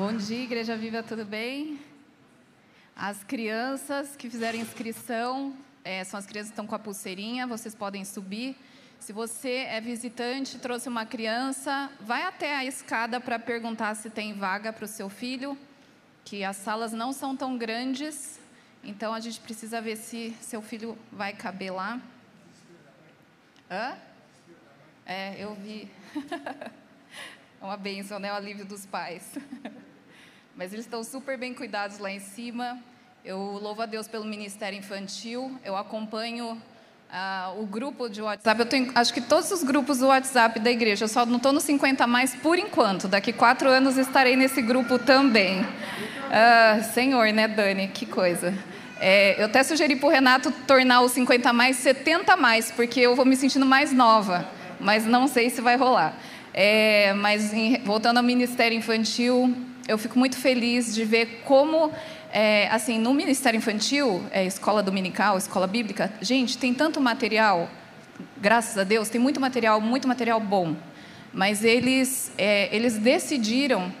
Bom dia, Igreja Viva, tudo bem? As crianças que fizeram inscrição, é, são as crianças que estão com a pulseirinha, vocês podem subir. Se você é visitante, trouxe uma criança, vai até a escada para perguntar se tem vaga para o seu filho, que as salas não são tão grandes, então a gente precisa ver se seu filho vai caber lá. Hã? É, eu vi. É uma bênção, né? O alívio dos pais. Mas eles estão super bem cuidados lá em cima. Eu louvo a Deus pelo Ministério Infantil. Eu acompanho uh, o grupo de WhatsApp. Eu tenho, acho que todos os grupos do WhatsApp da igreja. Eu só não estou no 50 mais por enquanto. Daqui quatro anos estarei nesse grupo também. Uh, senhor, né, Dani? Que coisa. É, eu até sugeri para o Renato tornar o 50 mais 70 mais, porque eu vou me sentindo mais nova. Mas não sei se vai rolar. É, mas em, voltando ao Ministério Infantil, eu fico muito feliz de ver como, é, assim, no Ministério Infantil, é, escola dominical, escola bíblica, gente, tem tanto material, graças a Deus, tem muito material, muito material bom. Mas eles, é, eles decidiram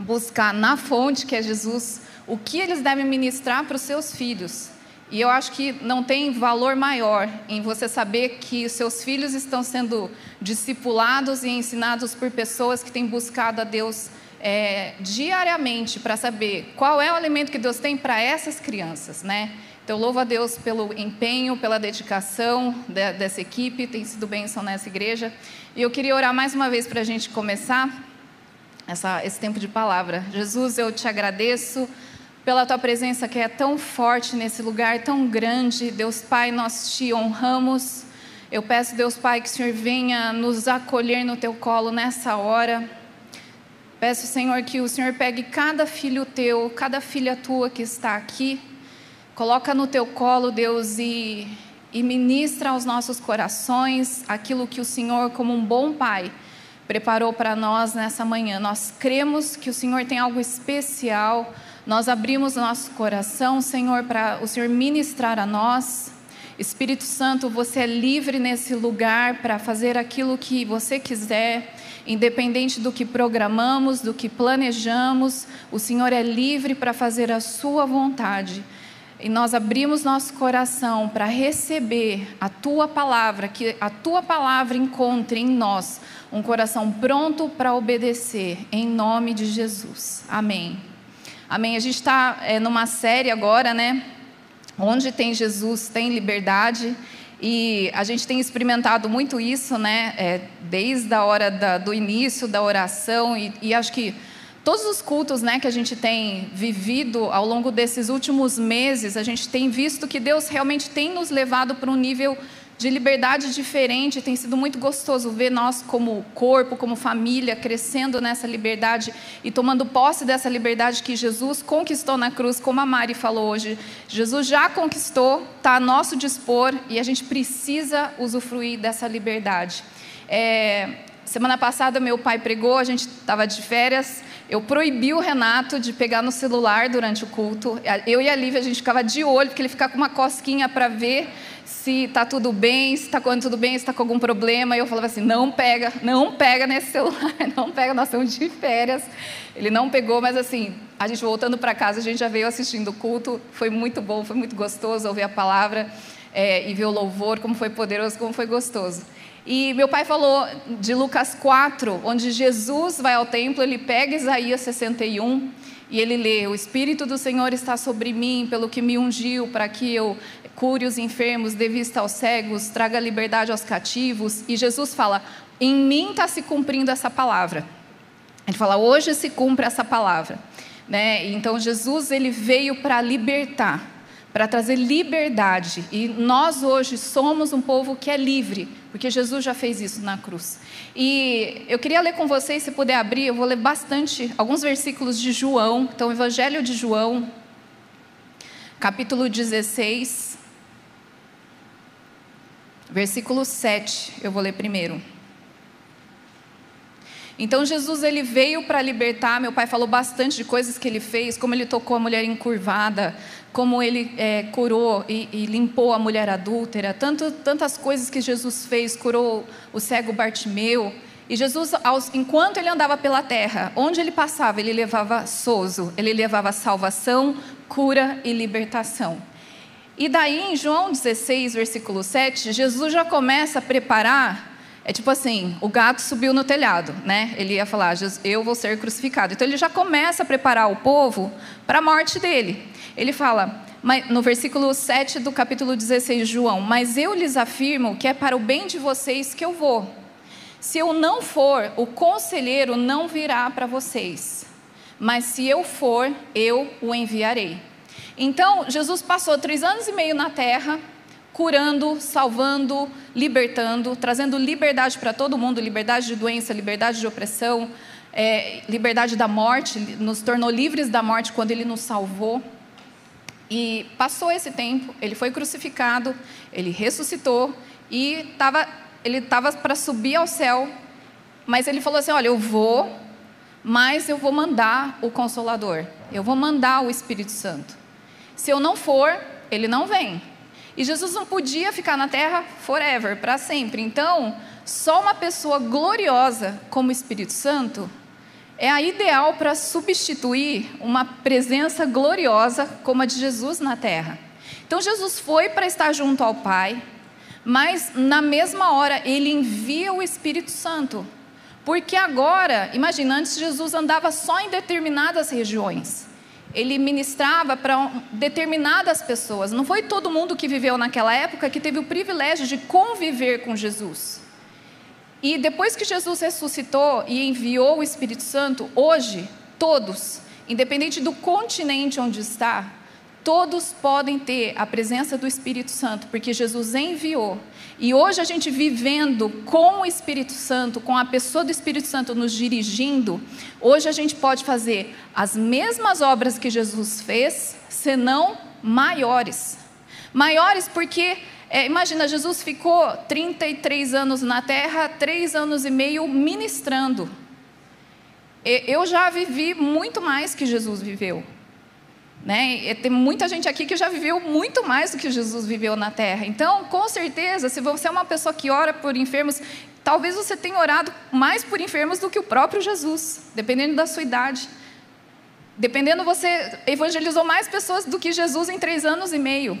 buscar na fonte, que é Jesus, o que eles devem ministrar para os seus filhos. E eu acho que não tem valor maior em você saber que seus filhos estão sendo discipulados e ensinados por pessoas que têm buscado a Deus é, diariamente para saber qual é o alimento que Deus tem para essas crianças, né? Então, louvo a Deus pelo empenho, pela dedicação de, dessa equipe, tem sido bênção nessa igreja. E eu queria orar mais uma vez para a gente começar essa, esse tempo de palavra. Jesus, eu te agradeço pela tua presença que é tão forte nesse lugar tão grande. Deus Pai, nós te honramos. Eu peço, Deus Pai, que o Senhor venha nos acolher no teu colo nessa hora. Peço, Senhor, que o Senhor pegue cada filho teu, cada filha tua que está aqui, coloca no teu colo, Deus, e, e ministra aos nossos corações aquilo que o Senhor, como um bom Pai, preparou para nós nessa manhã. Nós cremos que o Senhor tem algo especial nós abrimos nosso coração, Senhor, para o Senhor ministrar a nós. Espírito Santo, você é livre nesse lugar para fazer aquilo que você quiser, independente do que programamos, do que planejamos, o Senhor é livre para fazer a sua vontade. E nós abrimos nosso coração para receber a tua palavra, que a tua palavra encontre em nós um coração pronto para obedecer, em nome de Jesus. Amém. Amém. A gente está é, numa série agora, né? Onde tem Jesus, tem liberdade. E a gente tem experimentado muito isso, né? É, desde a hora da, do início da oração. E, e acho que todos os cultos né, que a gente tem vivido ao longo desses últimos meses, a gente tem visto que Deus realmente tem nos levado para um nível de liberdade diferente. Tem sido muito gostoso ver nós, como corpo, como família, crescendo nessa liberdade e tomando posse dessa liberdade que Jesus conquistou na cruz, como a Mari falou hoje. Jesus já conquistou, está a nosso dispor e a gente precisa usufruir dessa liberdade. É, semana passada, meu pai pregou, a gente estava de férias. Eu proibi o Renato de pegar no celular durante o culto. Eu e a Lívia, a gente ficava de olho, porque ele ficava com uma cosquinha para ver se está tudo bem, se está tudo bem, se está com algum problema. E eu falava assim: não pega, não pega nesse celular, não pega, nós estamos de férias. Ele não pegou, mas assim, a gente voltando para casa, a gente já veio assistindo o culto, foi muito bom, foi muito gostoso ouvir a palavra é, e ver o louvor, como foi poderoso, como foi gostoso. E meu pai falou de Lucas 4, onde Jesus vai ao templo, ele pega Isaías 61 e ele lê: O Espírito do Senhor está sobre mim, pelo que me ungiu, para que eu cure os enfermos, dê vista aos cegos, traga liberdade aos cativos. E Jesus fala: em mim está se cumprindo essa palavra. Ele fala: hoje se cumpre essa palavra. Né? Então Jesus ele veio para libertar, para trazer liberdade. E nós hoje somos um povo que é livre, porque Jesus já fez isso na cruz. E eu queria ler com vocês, se puder abrir, eu vou ler bastante alguns versículos de João. Então, Evangelho de João, capítulo 16, Versículo 7, eu vou ler primeiro. Então Jesus ele veio para libertar. Meu pai falou bastante de coisas que ele fez, como ele tocou a mulher encurvada, como ele é, curou e, e, limpou a mulher adúltera, tanto, tantas coisas que Jesus fez, curou o cego Bartimeu. E Jesus, enquanto ele andava pela terra, onde ele passava, ele levava sozo, ele levava salvação, cura e libertação. E daí, em João 16, versículo 7, Jesus já começa a preparar. É tipo assim: o gato subiu no telhado, né? Ele ia falar, eu vou ser crucificado. Então ele já começa a preparar o povo para a morte dele. Ele fala, no versículo 7 do capítulo 16 de João: Mas eu lhes afirmo que é para o bem de vocês que eu vou. Se eu não for, o conselheiro não virá para vocês. Mas se eu for, eu o enviarei. Então, Jesus passou três anos e meio na terra, curando, salvando, libertando, trazendo liberdade para todo mundo liberdade de doença, liberdade de opressão, é, liberdade da morte, nos tornou livres da morte quando ele nos salvou. E passou esse tempo, ele foi crucificado, ele ressuscitou e tava, ele estava para subir ao céu, mas ele falou assim: Olha, eu vou, mas eu vou mandar o Consolador, eu vou mandar o Espírito Santo. Se eu não for, ele não vem. E Jesus não podia ficar na terra forever, para sempre. Então, só uma pessoa gloriosa como o Espírito Santo é a ideal para substituir uma presença gloriosa como a de Jesus na terra. Então, Jesus foi para estar junto ao Pai, mas na mesma hora ele envia o Espírito Santo. Porque agora, imagina, antes Jesus andava só em determinadas regiões. Ele ministrava para determinadas pessoas. Não foi todo mundo que viveu naquela época que teve o privilégio de conviver com Jesus. E depois que Jesus ressuscitou e enviou o Espírito Santo, hoje, todos, independente do continente onde está, todos podem ter a presença do Espírito Santo, porque Jesus enviou. E hoje a gente vivendo com o Espírito Santo, com a pessoa do Espírito Santo nos dirigindo, hoje a gente pode fazer as mesmas obras que Jesus fez, senão maiores. Maiores porque, é, imagina, Jesus ficou 33 anos na terra, três anos e meio ministrando. Eu já vivi muito mais que Jesus viveu. Né? Tem muita gente aqui que já viveu muito mais do que Jesus viveu na terra. Então, com certeza, se você é uma pessoa que ora por enfermos, talvez você tenha orado mais por enfermos do que o próprio Jesus, dependendo da sua idade. Dependendo, você evangelizou mais pessoas do que Jesus em três anos e meio.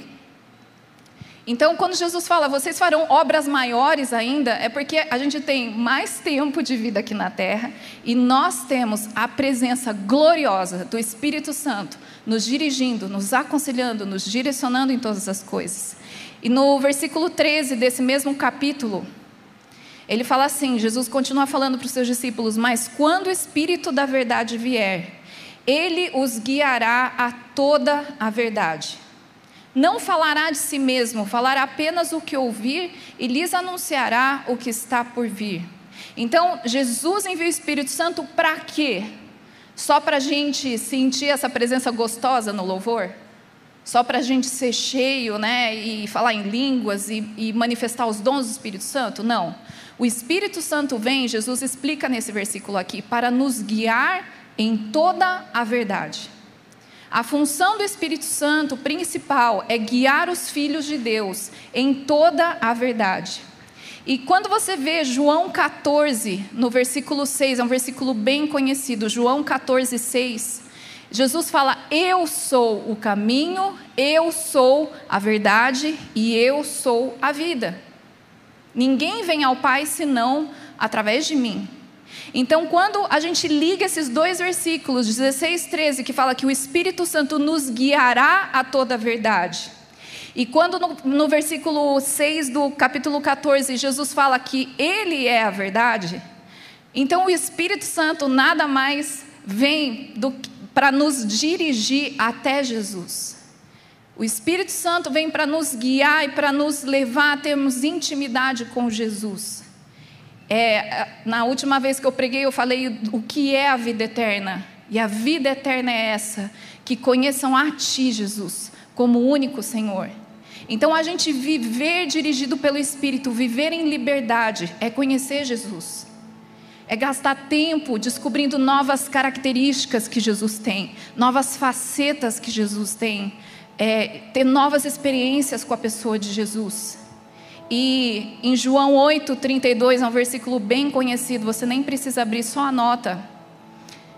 Então, quando Jesus fala, vocês farão obras maiores ainda, é porque a gente tem mais tempo de vida aqui na terra e nós temos a presença gloriosa do Espírito Santo nos dirigindo, nos aconselhando, nos direcionando em todas as coisas. E no versículo 13 desse mesmo capítulo, ele fala assim: Jesus continua falando para os seus discípulos, mas quando o Espírito da verdade vier, ele os guiará a toda a verdade não falará de si mesmo, falará apenas o que ouvir e lhes anunciará o que está por vir. Então, Jesus envia o Espírito Santo para quê? Só para a gente sentir essa presença gostosa no louvor? Só para a gente ser cheio, né? E falar em línguas e, e manifestar os dons do Espírito Santo? Não. O Espírito Santo vem, Jesus explica nesse versículo aqui, para nos guiar em toda a verdade. A função do Espírito Santo principal é guiar os filhos de Deus em toda a verdade. E quando você vê João 14, no versículo 6, é um versículo bem conhecido, João 14, 6, Jesus fala: Eu sou o caminho, eu sou a verdade e eu sou a vida. Ninguém vem ao Pai senão através de mim. Então, quando a gente liga esses dois versículos, 16 e 13, que fala que o Espírito Santo nos guiará a toda a verdade, e quando no, no, versículo 6 do capítulo 14, Jesus fala que Ele é a verdade, então o Espírito Santo nada mais vem para nos dirigir até Jesus. O Espírito Santo vem para nos guiar e para nos levar a termos intimidade com Jesus. É, na última vez que eu preguei, eu falei o que é a vida eterna. E a vida eterna é essa: que conheçam a Ti, Jesus, como único Senhor. Então, a gente viver dirigido pelo Espírito, viver em liberdade, é conhecer Jesus. É gastar tempo descobrindo novas características que Jesus tem, novas facetas que Jesus tem, é, ter novas experiências com a pessoa de Jesus. E em João 8, 32, é um versículo bem conhecido, você nem precisa abrir, só anota.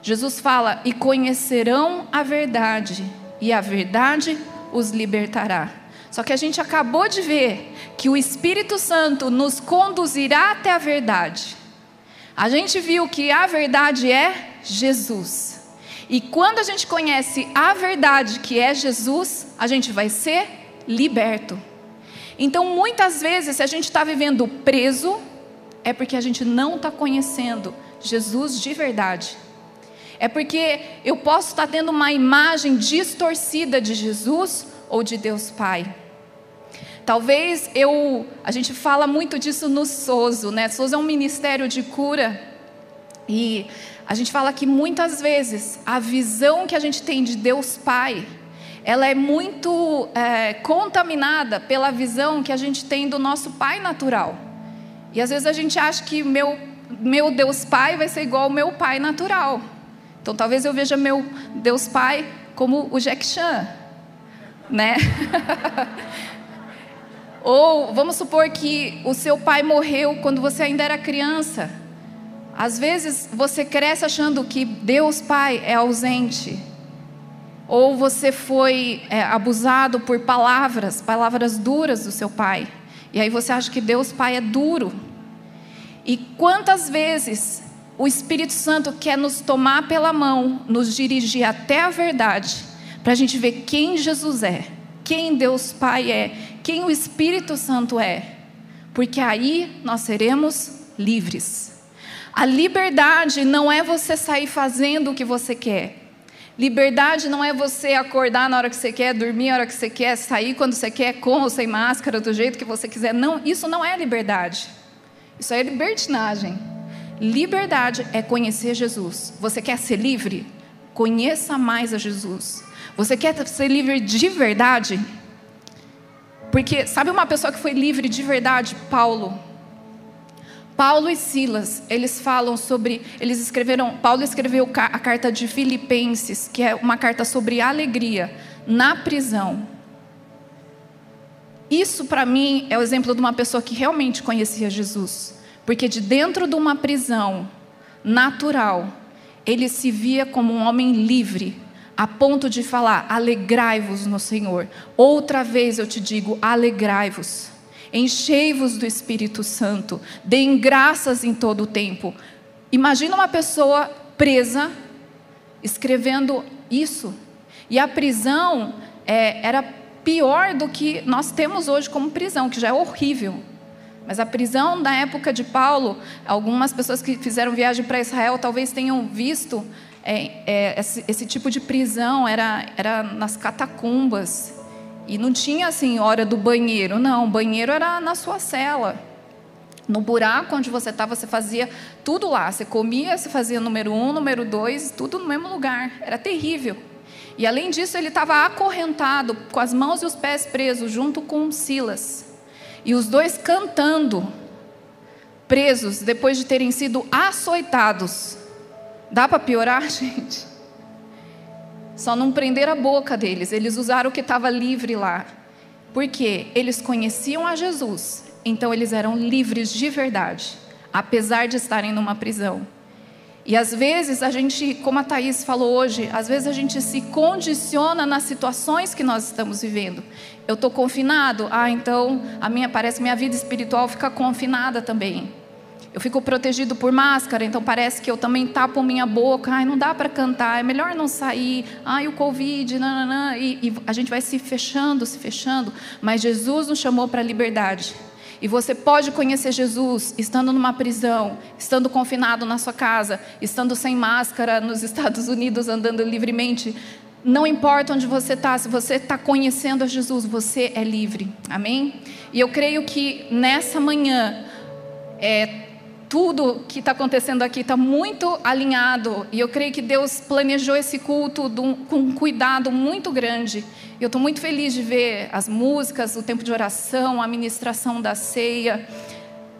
Jesus fala: E conhecerão a verdade, e a verdade os libertará. Só que a gente acabou de ver que o Espírito Santo nos conduzirá até a verdade. A gente viu que a verdade é Jesus. E quando a gente conhece a verdade que é Jesus, a gente vai ser liberto. Então, muitas vezes, se a gente está vivendo preso, é porque a gente não está conhecendo Jesus de verdade. É porque eu posso estar tá tendo uma imagem distorcida de Jesus ou de Deus Pai. Talvez eu, a gente fala muito disso no Soso, né? Soso é um ministério de cura e a gente fala que muitas vezes a visão que a gente tem de Deus Pai, ela é muito é, contaminada pela visão que a gente tem do nosso Pai natural. E às vezes a gente acha que meu meu Deus Pai vai ser igual ao meu Pai natural. Então talvez eu veja meu Deus Pai como o Jack Chan, né? Ou vamos supor que o seu pai morreu quando você ainda era criança. Às vezes você cresce achando que Deus Pai é ausente. Ou você foi é, abusado por palavras, palavras duras do seu pai. E aí você acha que Deus Pai é duro. E quantas vezes o Espírito Santo quer nos tomar pela mão, nos dirigir até a verdade, para a gente ver quem Jesus é, quem Deus Pai é, quem o Espírito Santo é, porque aí nós seremos livres. A liberdade não é você sair fazendo o que você quer. Liberdade não é você acordar na hora que você quer, dormir na hora que você quer, sair quando você quer, com ou sem máscara, do jeito que você quiser. Não, isso não é liberdade. Isso é libertinagem. Liberdade é conhecer Jesus. Você quer ser livre? Conheça mais a Jesus. Você quer ser livre de verdade? Porque sabe uma pessoa que foi livre de verdade? Paulo. Paulo e Silas, eles falam sobre, eles escreveram, Paulo escreveu a carta de Filipenses, que é uma carta sobre alegria na prisão. Isso para mim é o exemplo de uma pessoa que realmente conhecia Jesus. Porque de dentro de uma prisão natural, ele se via como um homem livre, a ponto de falar: alegrai-vos no Senhor. Outra vez eu te digo: alegrai-vos. Enchei-vos do Espírito Santo. Deem graças em todo o tempo. Imagina uma pessoa presa, escrevendo isso. E a prisão é, era pior do que nós temos hoje como prisão, que já é horrível. Mas a prisão da época de Paulo, algumas pessoas que fizeram viagem para Israel talvez tenham visto é, é, esse, esse, tipo de prisão, era, era nas catacumbas. E não tinha assim hora do banheiro, não, o banheiro era na sua cela. No buraco onde você estava, você fazia tudo lá. Você comia, você fazia número um, número dois, tudo no mesmo lugar. Era terrível. E além disso, ele estava acorrentado, com as mãos e os pés presos, junto com Silas. E os dois cantando, presos, depois de terem sido açoitados. Dá para piorar, gente? Só não prender a boca deles, eles usaram o que estava livre lá. Porque eles conheciam a Jesus, então eles eram livres de verdade, apesar de estarem numa prisão. E às vezes a gente, como a Thaís falou hoje, às vezes a gente se condiciona nas situações que nós estamos vivendo. Eu estou confinado, ah, então a minha parece minha vida espiritual fica confinada também. Eu fico protegido por máscara, então parece que eu também tapo minha boca. Ai, não dá para cantar, é melhor não sair. Ai, o Covid, nananã. E, e a gente vai se fechando, se fechando. Mas Jesus nos chamou para a liberdade. E você pode conhecer Jesus estando numa prisão, estando confinado na sua casa, estando sem máscara nos Estados Unidos, andando livremente. Não importa onde você está, se você está conhecendo a Jesus, você é livre. Amém? E eu creio que nessa manhã, é, tudo que está acontecendo aqui está muito alinhado. E eu creio que Deus planejou esse culto com um cuidado muito grande. Eu estou muito feliz de ver as músicas, o tempo de oração, a ministração da ceia.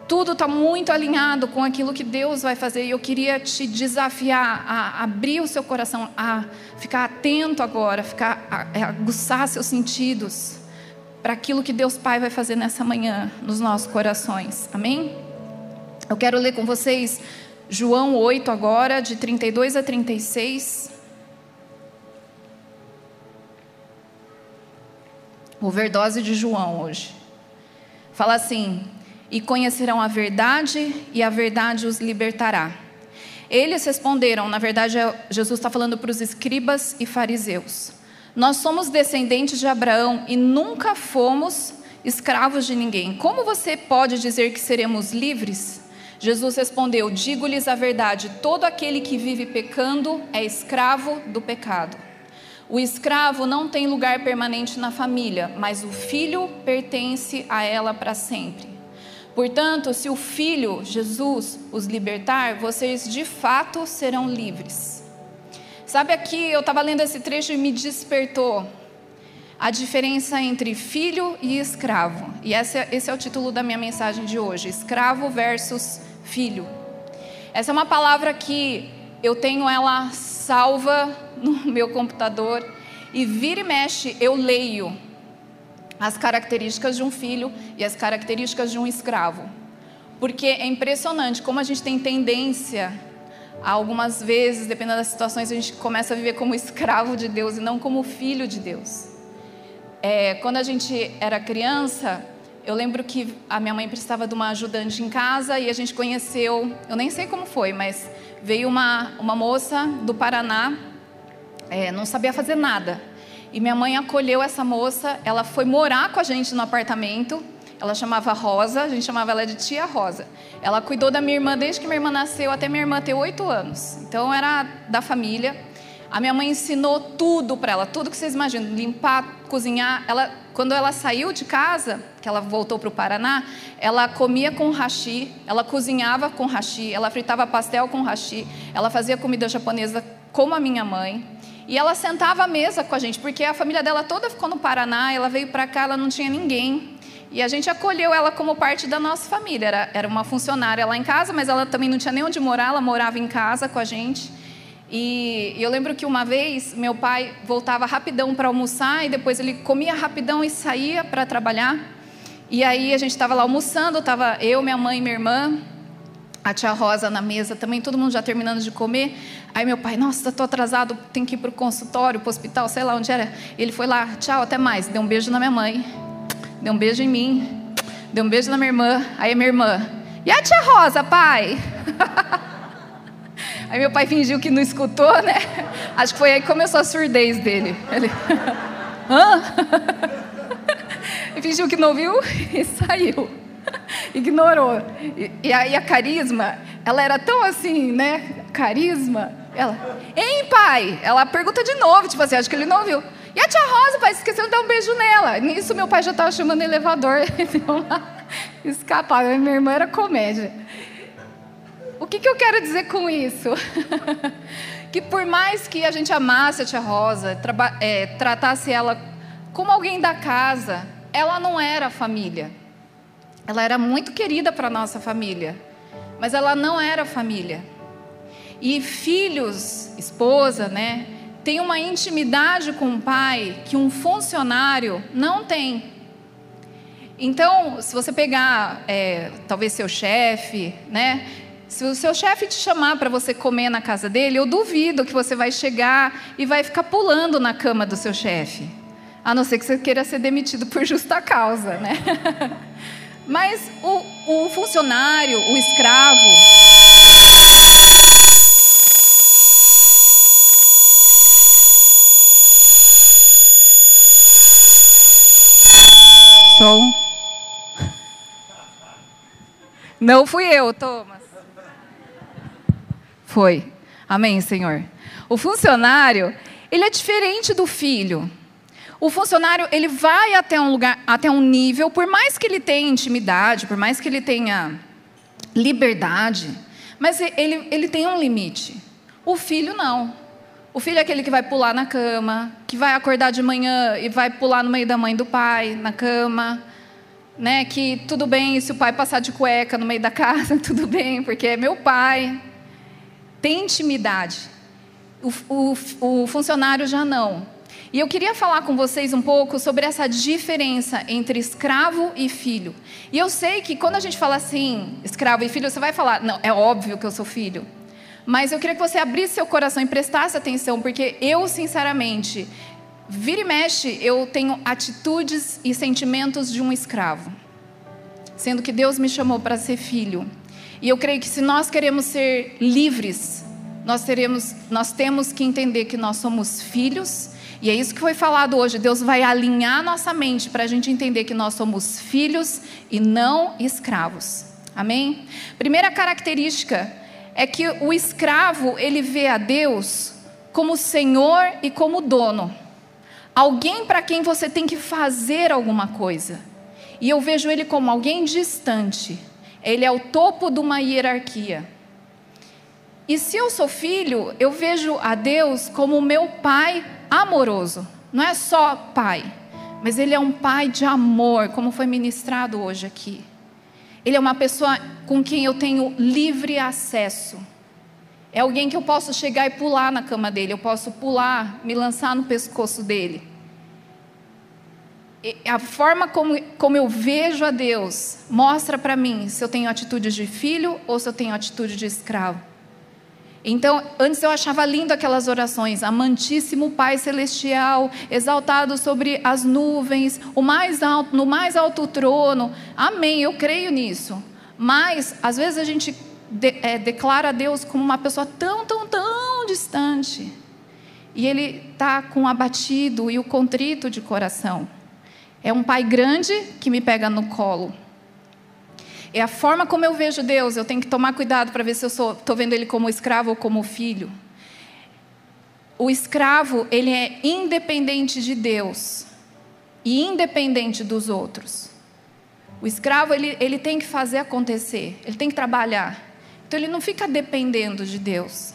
Tudo está muito alinhado com aquilo que Deus vai fazer. E eu queria te desafiar a abrir o seu coração, a ficar atento agora, ficar, a, a aguçar seus sentidos, para aquilo que Deus Pai vai fazer nessa manhã nos nossos corações. Amém? Eu quero ler com vocês João 8 agora, de 32 a 36. Overdose de João hoje. Fala assim: E conhecerão a verdade, e a verdade os libertará. Eles responderam, na verdade, Jesus está falando para os escribas e fariseus. Nós somos descendentes de Abraão e nunca fomos escravos de ninguém. Como você pode dizer que seremos livres? Jesus respondeu: Digo-lhes a verdade: todo aquele que vive pecando é escravo do pecado. O escravo não tem lugar permanente na família, mas o filho pertence a ela para sempre. Portanto, se o filho, Jesus, os libertar, vocês de fato serão livres. Sabe aqui, eu estava lendo esse trecho e me despertou a diferença entre filho e escravo. E esse é, esse é o título da minha mensagem de hoje: escravo versus filho. Essa é uma palavra que eu tenho ela salva no meu computador e vira e mexe eu leio as características de um filho e as características de um escravo. Porque é impressionante como a gente tem tendência, algumas vezes, dependendo das situações, a gente começa a viver como escravo de Deus e não como filho de Deus. É, quando a gente era criança, eu lembro que a minha mãe precisava de uma ajudante em casa e a gente conheceu, eu nem sei como foi, mas veio uma, uma moça do Paraná, é, não sabia fazer nada. E minha mãe acolheu essa moça, ela foi morar com a gente no apartamento. Ela chamava Rosa, a gente chamava ela de tia Rosa. Ela cuidou da minha irmã desde que minha irmã nasceu até minha irmã ter oito anos. Então era da família. A minha mãe ensinou tudo para ela, tudo que vocês imaginam, limpar, cozinhar. Ela, quando ela saiu de casa, que ela voltou para o Paraná, ela comia com hashi, ela cozinhava com hashi, ela fritava pastel com hashi, ela fazia comida japonesa como a minha mãe. E ela sentava à mesa com a gente, porque a família dela toda ficou no Paraná, ela veio para cá, ela não tinha ninguém. E a gente acolheu ela como parte da nossa família. Era, era uma funcionária lá em casa, mas ela também não tinha nem onde morar, ela morava em casa com a gente. E eu lembro que uma vez meu pai voltava rapidão para almoçar e depois ele comia rapidão e saía para trabalhar. E aí a gente estava lá almoçando, estava eu, minha mãe e minha irmã, a tia Rosa na mesa também, todo mundo já terminando de comer. Aí meu pai, nossa, estou atrasado, tenho que ir para o consultório, para o hospital, sei lá onde era. Ele foi lá, tchau, até mais. Deu um beijo na minha mãe, deu um beijo em mim, deu um beijo na minha irmã. Aí minha irmã, e a tia Rosa, pai? Aí meu pai fingiu que não escutou, né? Acho que foi aí que começou a surdez dele. Ele, hã? Ele fingiu que não ouviu e saiu. Ignorou. E, e aí a carisma, ela era tão assim, né? Carisma. Ela, hein, pai? Ela pergunta de novo, tipo assim, acho que ele não ouviu. E a tia Rosa, pai, esqueceu de dar um beijo nela. Nisso meu pai já estava chamando elevador. Escapar. Minha irmã era comédia. O que, que eu quero dizer com isso? que por mais que a gente amasse a tia Rosa, é, tratasse ela como alguém da casa, ela não era família. Ela era muito querida para nossa família, mas ela não era família. E filhos, esposa, né, tem uma intimidade com o pai que um funcionário não tem. Então, se você pegar, é, talvez seu chefe, né, se o seu chefe te chamar para você comer na casa dele, eu duvido que você vai chegar e vai ficar pulando na cama do seu chefe. A não ser que você queira ser demitido por justa causa, né? Mas o, o funcionário, o escravo. Som. Não fui eu, Thomas. Foi. Amém, Senhor. O funcionário, ele é diferente do filho. O funcionário, ele vai até um lugar, até um nível, por mais que ele tenha intimidade, por mais que ele tenha liberdade, mas ele, ele tem um limite. O filho não. O filho é aquele que vai pular na cama, que vai acordar de manhã e vai pular no meio da mãe do pai, na cama. Né, que tudo bem se o pai passar de cueca no meio da casa, tudo bem, porque é meu pai tem intimidade. O, o, o funcionário já não. E eu queria falar com vocês um pouco sobre essa diferença entre escravo e filho. E eu sei que quando a gente fala assim, escravo e filho, você vai falar, não, é óbvio que eu sou filho. Mas eu queria que você abrisse seu coração e prestasse atenção, porque eu, sinceramente, vira e mexe, eu tenho atitudes e sentimentos de um escravo. Sendo que Deus me chamou para ser filho. E eu creio que se nós queremos ser livres, nós, teremos, nós temos que entender que nós somos filhos e é isso que foi falado hoje. Deus vai alinhar nossa mente para a gente entender que nós somos filhos e não escravos. Amém? Primeira característica é que o escravo ele vê a Deus como Senhor e como dono. Alguém para quem você tem que fazer alguma coisa. E eu vejo ele como alguém distante. Ele é o topo de uma hierarquia. E se eu sou filho, eu vejo a Deus como meu pai amoroso. Não é só pai, mas ele é um pai de amor, como foi ministrado hoje aqui. Ele é uma pessoa com quem eu tenho livre acesso. É alguém que eu posso chegar e pular na cama dele, eu posso pular, me lançar no pescoço dele. A forma como, como eu vejo a Deus mostra para mim se eu tenho atitude de filho ou se eu tenho atitude de escravo. Então, antes eu achava lindo aquelas orações, amantíssimo Pai celestial, exaltado sobre as nuvens, o mais alto, no mais alto trono. Amém, eu creio nisso. Mas às vezes a gente de, é, declara a Deus como uma pessoa tão, tão, tão distante. E ele está com abatido e o contrito de coração. É um pai grande que me pega no colo é a forma como eu vejo Deus. Eu tenho que tomar cuidado para ver se eu estou vendo Ele como escravo ou como filho. O escravo, ele é independente de Deus e independente dos outros. O escravo, ele, ele tem que fazer acontecer, ele tem que trabalhar. Então, ele não fica dependendo de Deus.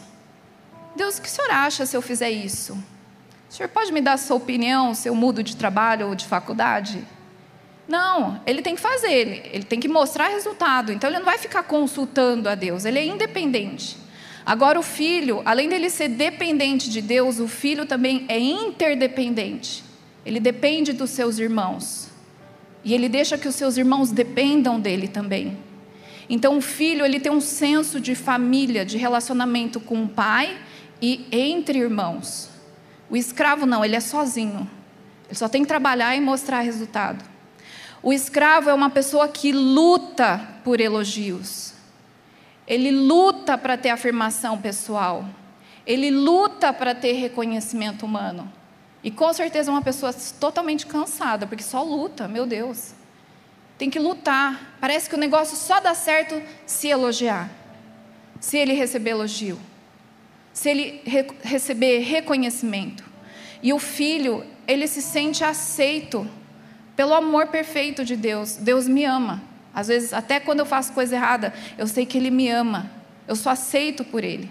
Deus, o que o senhor acha se eu fizer isso? O senhor pode me dar a sua opinião se eu mudo de trabalho ou de faculdade? Não, ele tem que fazer, ele, ele tem que mostrar resultado. Então ele não vai ficar consultando a Deus, ele é independente. Agora o filho, além dele ser dependente de Deus, o filho também é interdependente. Ele depende dos seus irmãos. E ele deixa que os seus irmãos dependam dele também. Então o filho, ele tem um senso de família, de relacionamento com o pai e entre irmãos. O escravo não, ele é sozinho. Ele só tem que trabalhar e mostrar resultado. O escravo é uma pessoa que luta por elogios. Ele luta para ter afirmação pessoal. Ele luta para ter reconhecimento humano. E com certeza é uma pessoa totalmente cansada, porque só luta, meu Deus. Tem que lutar. Parece que o negócio só dá certo se elogiar. Se ele receber elogio. Se ele re receber reconhecimento. E o filho, ele se sente aceito pelo amor perfeito de Deus. Deus me ama. Às vezes, até quando eu faço coisa errada, eu sei que Ele me ama. Eu sou aceito por Ele.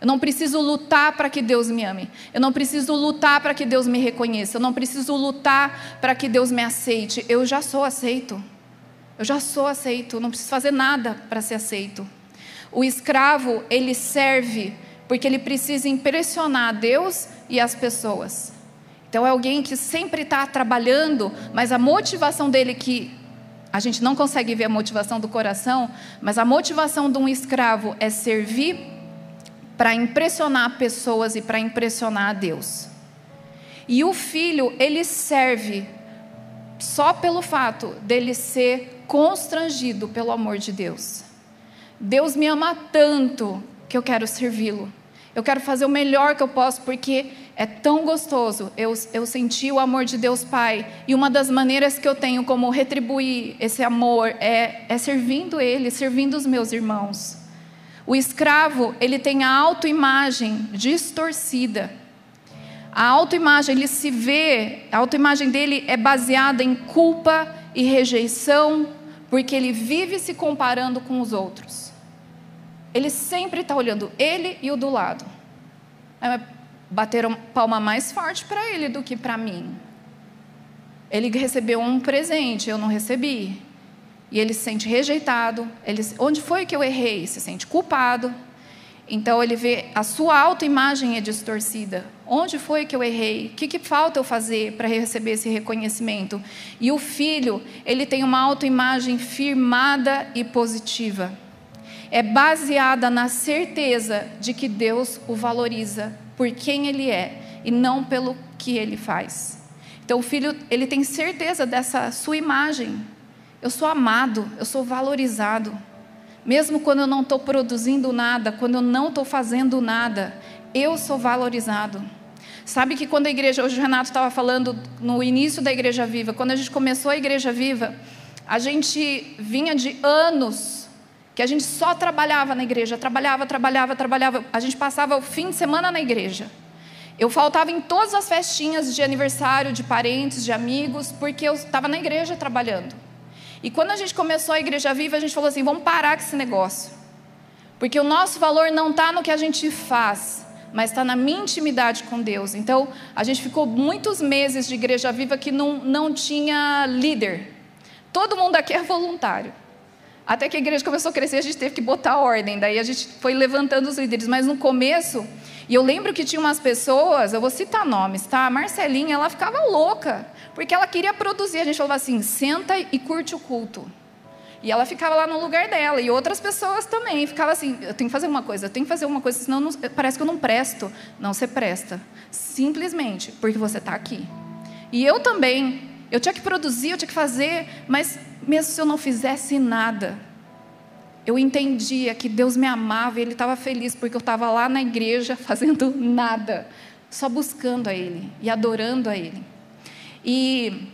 Eu não preciso lutar para que Deus me ame. Eu não preciso lutar para que Deus me reconheça. Eu não preciso lutar para que Deus me aceite. Eu já sou aceito. Eu já sou aceito. Eu não preciso fazer nada para ser aceito. O escravo, ele serve porque ele precisa impressionar Deus e as pessoas. Então é alguém que sempre está trabalhando, mas a motivação dele que a gente não consegue ver a motivação do coração, mas a motivação de um escravo é servir para impressionar pessoas e para impressionar a Deus. E o filho, ele serve só pelo fato dele ser constrangido pelo amor de Deus. Deus me ama tanto que eu quero servi-lo. Eu quero fazer o melhor que eu posso, porque é tão gostoso eu, eu sentir o amor de Deus Pai. E uma das maneiras que eu tenho como retribuir esse amor é, é servindo Ele, servindo os meus irmãos. O escravo, ele tem a autoimagem distorcida. A autoimagem, ele se vê, a autoimagem dele é baseada em culpa e rejeição, porque ele vive se comparando com os outros. Ele sempre está olhando ele e o do lado. Bateram palma mais forte para ele do que para mim. Ele recebeu um presente, eu não recebi. E ele se sente rejeitado. Ele, onde foi que eu errei? Se sente culpado. Então ele vê a sua autoimagem é distorcida. Onde foi que eu errei? O que, que falta eu fazer para receber esse reconhecimento? E o filho, ele tem uma autoimagem firmada e positiva. É baseada na certeza de que Deus o valoriza por quem ele é e não pelo que ele faz. Então o filho, ele tem certeza dessa sua imagem. Eu sou amado, eu sou valorizado. Mesmo quando eu não estou produzindo nada, quando eu não estou fazendo nada, eu sou valorizado. Sabe que quando a igreja, hoje o Renato estava falando no início da Igreja Viva, quando a gente começou a Igreja Viva, a gente vinha de anos que a gente só trabalhava na igreja, trabalhava, trabalhava, trabalhava. A gente passava o fim de semana na igreja. Eu faltava em todas as festinhas de aniversário, de parentes, de amigos, porque eu estava na igreja trabalhando. E quando a gente começou a Igreja Viva, a gente falou assim: vamos parar com esse negócio. Porque o nosso valor não está no que a gente faz, mas está na minha intimidade com Deus. Então, a gente ficou muitos meses de Igreja Viva que não, não tinha líder. Todo mundo aqui é voluntário. Até que a igreja começou a crescer, a gente teve que botar ordem. Daí a gente foi levantando os líderes. Mas no começo, e eu lembro que tinha umas pessoas, eu vou citar nomes, tá? A Marcelinha, ela ficava louca. Porque ela queria produzir. A gente falava assim: senta e curte o culto. E ela ficava lá no lugar dela. E outras pessoas também. Ficava assim: eu tenho que fazer uma coisa, eu tenho que fazer uma coisa, senão não, parece que eu não presto. Não, você presta. Simplesmente porque você está aqui. E eu também. Eu tinha que produzir, eu tinha que fazer, mas mesmo se eu não fizesse nada, eu entendia que Deus me amava e Ele estava feliz porque eu estava lá na igreja fazendo nada, só buscando a Ele e adorando a Ele. E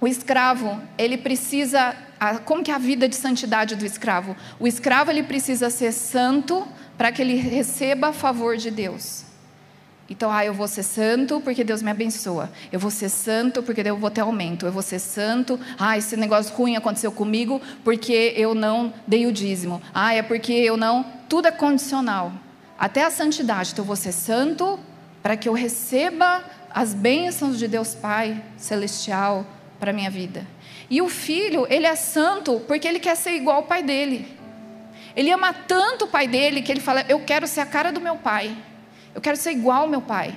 o escravo, ele precisa, como que é a vida de santidade do escravo? O escravo ele precisa ser santo para que ele receba favor de Deus. Então, ah, eu vou ser santo porque Deus me abençoa. Eu vou ser santo porque eu vou ter aumento. Eu vou ser santo. Ah, esse negócio ruim aconteceu comigo porque eu não dei o dízimo. Ah, é porque eu não. Tudo é condicional. Até a santidade. Então, eu vou ser santo para que eu receba as bênçãos de Deus Pai celestial para minha vida. E o filho, ele é santo porque ele quer ser igual ao pai dele. Ele ama tanto o pai dele que ele fala: Eu quero ser a cara do meu pai. Eu quero ser igual ao meu pai.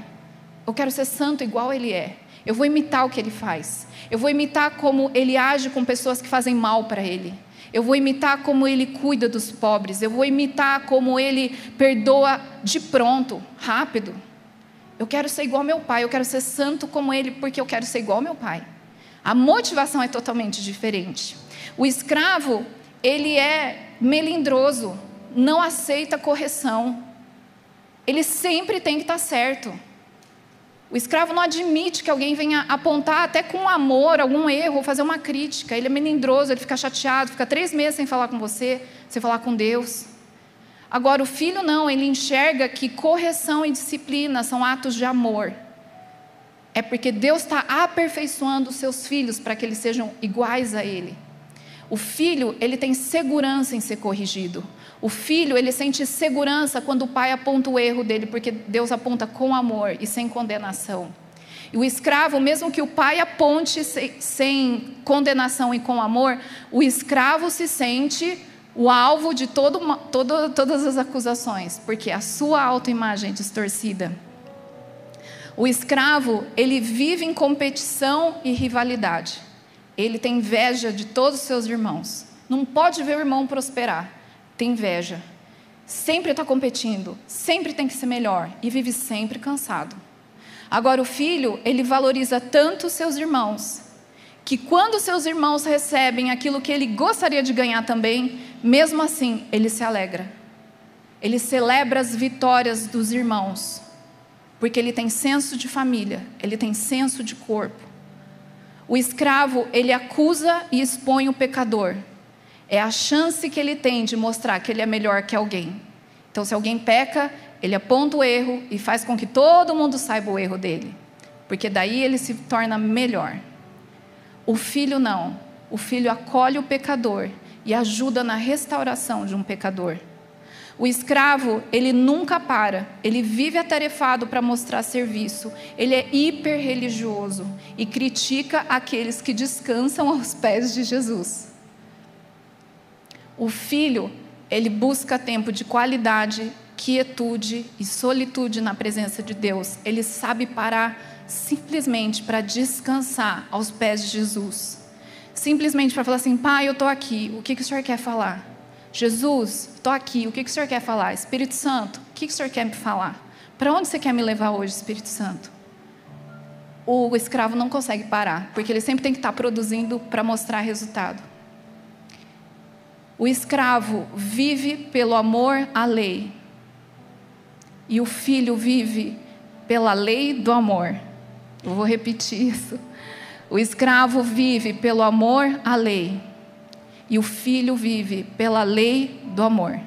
Eu quero ser santo igual ele é. Eu vou imitar o que ele faz. Eu vou imitar como ele age com pessoas que fazem mal para ele. Eu vou imitar como ele cuida dos pobres. Eu vou imitar como ele perdoa de pronto, rápido. Eu quero ser igual ao meu pai, eu quero ser santo como ele, porque eu quero ser igual ao meu pai. A motivação é totalmente diferente. O escravo, ele é melindroso, não aceita correção. Ele sempre tem que estar certo. O escravo não admite que alguém venha apontar até com amor algum erro, fazer uma crítica. Ele é melindroso, ele fica chateado, fica três meses sem falar com você, sem falar com Deus. Agora, o filho não, ele enxerga que correção e disciplina são atos de amor. É porque Deus está aperfeiçoando os seus filhos para que eles sejam iguais a Ele. O filho, ele tem segurança em ser corrigido. O filho, ele sente segurança quando o pai aponta o erro dele, porque Deus aponta com amor e sem condenação. E o escravo, mesmo que o pai aponte sem, condenação e com amor, o escravo se sente o alvo de todo, todo, todas as acusações, porque a sua autoimagem é distorcida. O escravo, ele vive em competição e rivalidade. Ele tem inveja de todos os seus irmãos. Não pode ver o irmão prosperar. Tem inveja. Sempre está competindo, sempre tem que ser melhor e vive sempre cansado. Agora, o filho, ele valoriza tanto seus irmãos, que quando seus irmãos recebem aquilo que ele gostaria de ganhar também, mesmo assim, ele se alegra. Ele celebra as vitórias dos irmãos, porque ele tem senso de família, ele tem senso de corpo. O escravo, ele acusa e expõe o pecador. É a chance que ele tem de mostrar que ele é melhor que alguém. Então, se alguém peca, ele aponta o erro e faz com que todo mundo saiba o erro dele, porque daí ele se torna melhor. O filho não. O filho acolhe o pecador e ajuda na restauração de um pecador. O escravo, ele nunca para, ele vive atarefado para mostrar serviço, ele é hiper religioso e critica aqueles que descansam aos pés de Jesus. O filho, ele busca tempo de qualidade quietude e solitude na presença de Deus. Ele sabe parar simplesmente para descansar aos pés de Jesus. Simplesmente para falar assim: Pai, eu estou aqui, o que, que o Senhor quer falar? Jesus, estou aqui, o que, que o Senhor quer falar? Espírito Santo, o que, que o Senhor quer me falar? Para onde você quer me levar hoje, Espírito Santo? O escravo não consegue parar, porque ele sempre tem que estar produzindo para mostrar resultado. O escravo vive pelo amor à lei, e o filho vive pela lei do amor. Eu vou repetir isso. O escravo vive pelo amor à lei, e o filho vive pela lei do amor.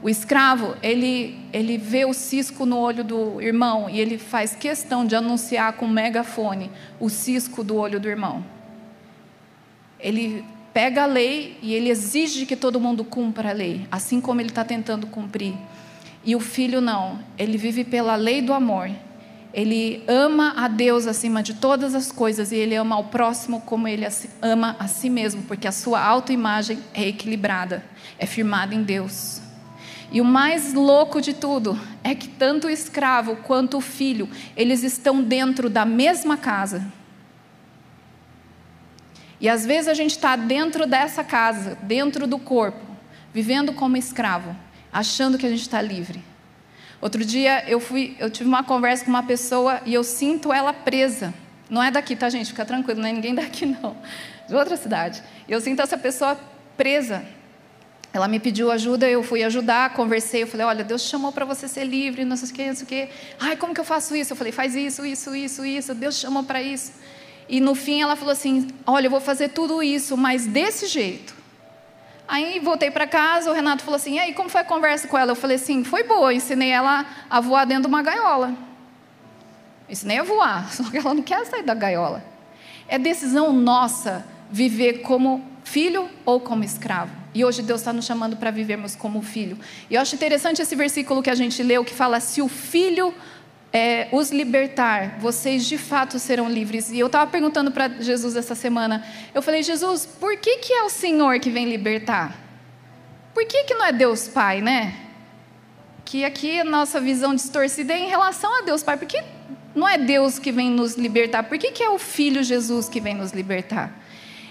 O escravo, ele, ele vê o cisco no olho do irmão e ele faz questão de anunciar com megafone o cisco do olho do irmão. Ele pega a lei e ele exige que todo mundo cumpra a lei, assim como ele está tentando cumprir. E o filho não, ele vive pela lei do amor. Ele ama a Deus acima de todas as coisas e ele ama ao próximo como ele ama a si mesmo, porque a sua autoimagem é equilibrada, é firmada em Deus. E o mais louco de tudo é que tanto o escravo quanto o filho, eles estão dentro da mesma casa. E às vezes a gente está dentro dessa casa, dentro do corpo, vivendo como escravo, achando que a gente está livre. Outro dia eu fui, eu tive uma conversa com uma pessoa e eu sinto ela presa. Não é daqui, tá, gente? Fica tranquilo, não é ninguém daqui, não. De outra cidade. Eu sinto essa pessoa presa ela me pediu ajuda, eu fui ajudar, conversei, eu falei, olha, Deus chamou para você ser livre, não sei o que, não sei o que. Ai, como que eu faço isso? Eu falei, faz isso, isso, isso, isso, Deus chamou para isso. E no fim ela falou assim, olha, eu vou fazer tudo isso, mas desse jeito. Aí voltei para casa, o Renato falou assim, e aí, como foi a conversa com ela? Eu falei assim, foi boa, ensinei ela a voar dentro de uma gaiola. Ensinei a voar, só que ela não quer sair da gaiola. É decisão nossa viver como filho ou como escravo. E hoje Deus está nos chamando para vivermos como filho. E eu acho interessante esse versículo que a gente leu, que fala: se o filho é, os libertar, vocês de fato serão livres. E eu estava perguntando para Jesus essa semana, eu falei, Jesus, por que, que é o Senhor que vem libertar? Por que, que não é Deus Pai, né? Que aqui a nossa visão distorcida é em relação a Deus Pai. Por que não é Deus que vem nos libertar? Por que, que é o Filho Jesus que vem nos libertar?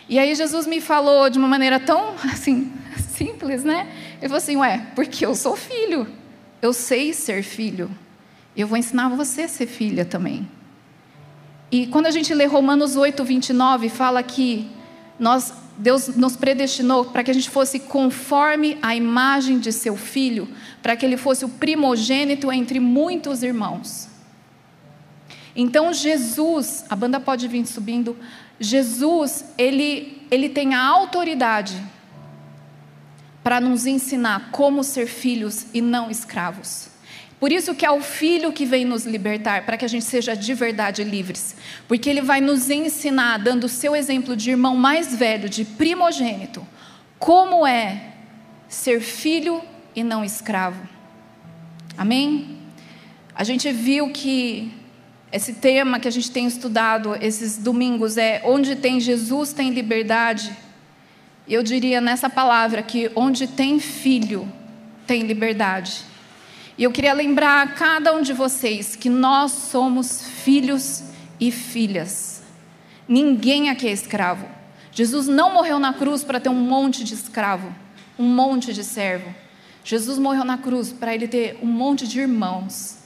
E aí Jesus me falou de uma maneira tão assim simples, né? Ele falou assim, ué, porque eu sou filho, eu sei ser filho, eu vou ensinar você a ser filha também. E quando a gente lê Romanos 8, 29, fala que nós, Deus nos predestinou para que a gente fosse conforme a imagem de seu filho, para que ele fosse o primogênito entre muitos irmãos. Então Jesus, a banda pode vir subindo, Jesus, ele, ele tem a autoridade para nos ensinar como ser filhos e não escravos. Por isso que é o Filho que vem nos libertar, para que a gente seja de verdade livres. Porque Ele vai nos ensinar, dando o seu exemplo de irmão mais velho, de primogênito, como é ser filho e não escravo. Amém? A gente viu que esse tema que a gente tem estudado esses domingos é onde tem Jesus tem liberdade. Eu diria nessa palavra que onde tem filho tem liberdade. E eu queria lembrar a cada um de vocês que nós somos filhos e filhas. Ninguém aqui é escravo. Jesus não morreu na cruz para ter um monte de escravo, um monte de servo. Jesus morreu na cruz para ele ter um monte de irmãos,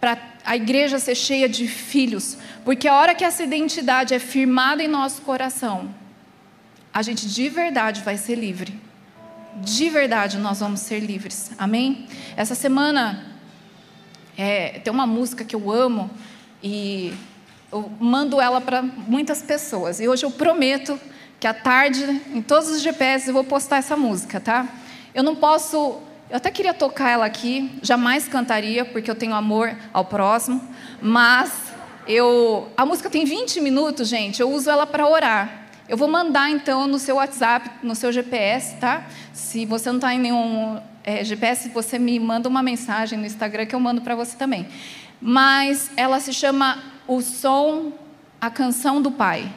para a igreja ser cheia de filhos, porque a hora que essa identidade é firmada em nosso coração, a gente de verdade vai ser livre. De verdade nós vamos ser livres. Amém? Essa semana é, tem uma música que eu amo e eu mando ela para muitas pessoas. E hoje eu prometo que à tarde, em todos os GPS, eu vou postar essa música, tá? Eu não posso eu até queria tocar ela aqui, jamais cantaria, porque eu tenho amor ao próximo, mas eu, a música tem 20 minutos, gente, eu uso ela para orar. Eu vou mandar então no seu WhatsApp, no seu GPS, tá? Se você não está em nenhum é, GPS, você me manda uma mensagem no Instagram que eu mando para você também. Mas ela se chama O Som, a Canção do Pai.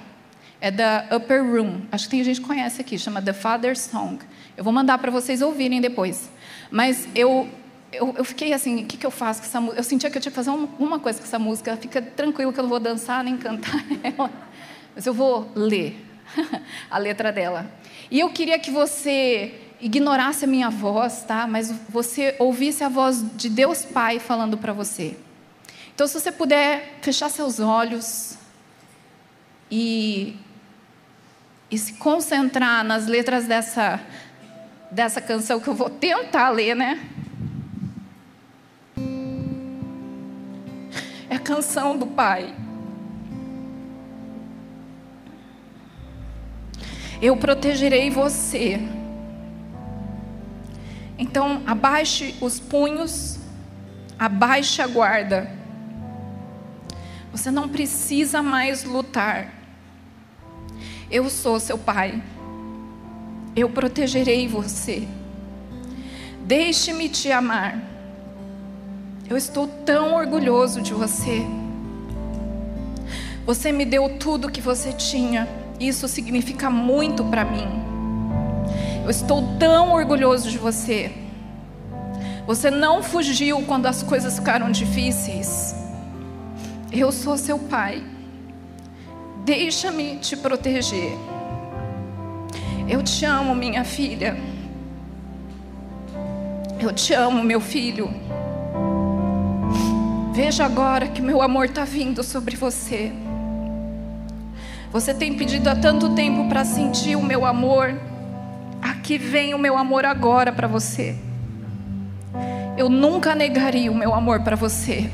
É da Upper Room. Acho que tem gente que conhece aqui, chama The Father's Song. Eu vou mandar para vocês ouvirem depois. Mas eu eu, eu fiquei assim, o que, que eu faço com essa música? Eu sentia que eu tinha que fazer uma, uma coisa com essa música. Fica tranquilo que eu não vou dançar nem cantar ela, mas eu vou ler a letra dela. E eu queria que você ignorasse a minha voz, tá? Mas você ouvisse a voz de Deus Pai falando para você. Então, se você puder fechar seus olhos e, e se concentrar nas letras dessa, dessa canção que eu vou tentar ler, né? É a canção do Pai. Eu protegerei você. Então, abaixe os punhos, abaixe a guarda. Você não precisa mais lutar. Eu sou seu pai. Eu protegerei você. Deixe-me te amar. Eu estou tão orgulhoso de você. Você me deu tudo que você tinha. Isso significa muito para mim. Eu estou tão orgulhoso de você. Você não fugiu quando as coisas ficaram difíceis. Eu sou seu pai. Deixa-me te proteger. Eu te amo, minha filha. Eu te amo, meu filho. Veja agora que meu amor está vindo sobre você. Você tem pedido há tanto tempo para sentir o meu amor. Aqui vem o meu amor agora para você. Eu nunca negaria o meu amor para você.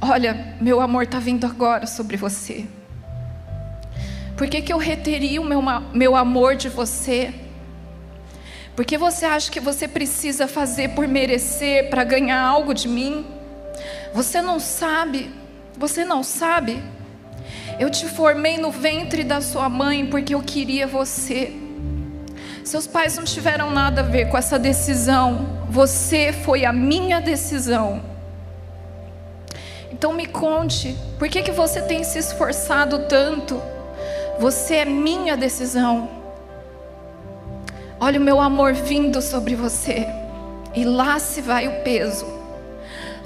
Olha, meu amor está vindo agora sobre você. Por que, que eu reteria o meu, meu amor de você? Porque você acha que você precisa fazer por merecer, para ganhar algo de mim? Você não sabe, você não sabe. Eu te formei no ventre da sua mãe porque eu queria você. Seus pais não tiveram nada a ver com essa decisão. Você foi a minha decisão. Então me conte, por que, que você tem se esforçado tanto? Você é minha decisão. Olha o meu amor vindo sobre você. E lá se vai o peso.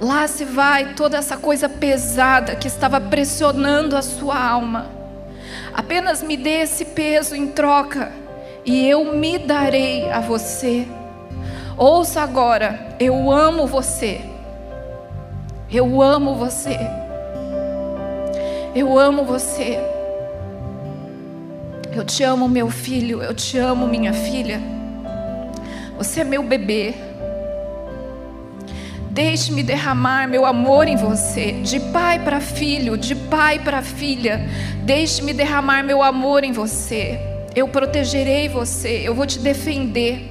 Lá se vai toda essa coisa pesada que estava pressionando a sua alma. Apenas me dê esse peso em troca e eu me darei a você. Ouça agora, eu amo você. Eu amo você. Eu amo você. Eu te amo, meu filho. Eu te amo, minha filha. Você é meu bebê. Deixe-me derramar meu amor em você, de pai para filho, de pai para filha. Deixe-me derramar meu amor em você. Eu protegerei você, eu vou te defender.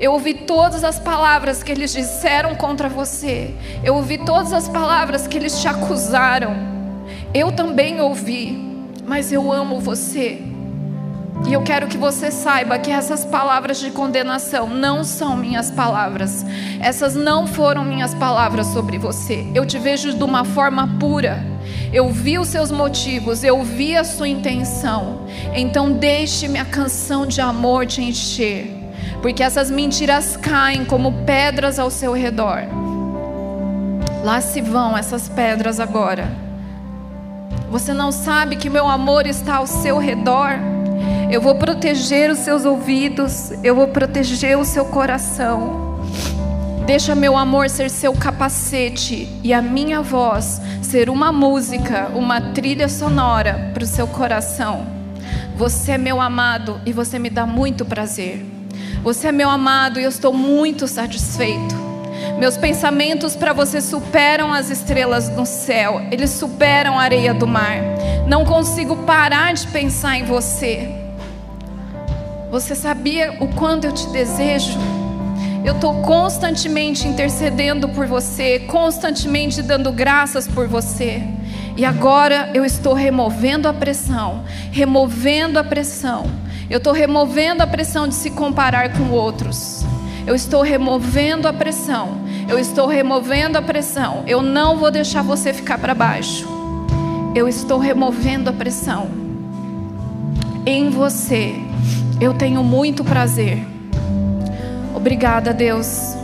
Eu ouvi todas as palavras que eles disseram contra você. Eu ouvi todas as palavras que eles te acusaram. Eu também ouvi, mas eu amo você. E eu quero que você saiba que essas palavras de condenação não são minhas palavras. Essas não foram minhas palavras sobre você. Eu te vejo de uma forma pura. Eu vi os seus motivos, eu vi a sua intenção. Então deixe minha canção de amor te encher, porque essas mentiras caem como pedras ao seu redor. Lá se vão essas pedras agora. Você não sabe que meu amor está ao seu redor? Eu vou proteger os seus ouvidos, eu vou proteger o seu coração. Deixa meu amor ser seu capacete e a minha voz ser uma música, uma trilha sonora para o seu coração. Você é meu amado e você me dá muito prazer. Você é meu amado e eu estou muito satisfeito. Meus pensamentos para você superam as estrelas no céu, eles superam a areia do mar. Não consigo parar de pensar em você. Você sabia o quanto eu te desejo? Eu estou constantemente intercedendo por você, constantemente dando graças por você. E agora eu estou removendo a pressão, removendo a pressão. Eu estou removendo a pressão de se comparar com outros. Eu estou removendo a pressão. Eu estou removendo a pressão. Eu não vou deixar você ficar para baixo. Eu estou removendo a pressão. Em você eu tenho muito prazer. Obrigada, Deus.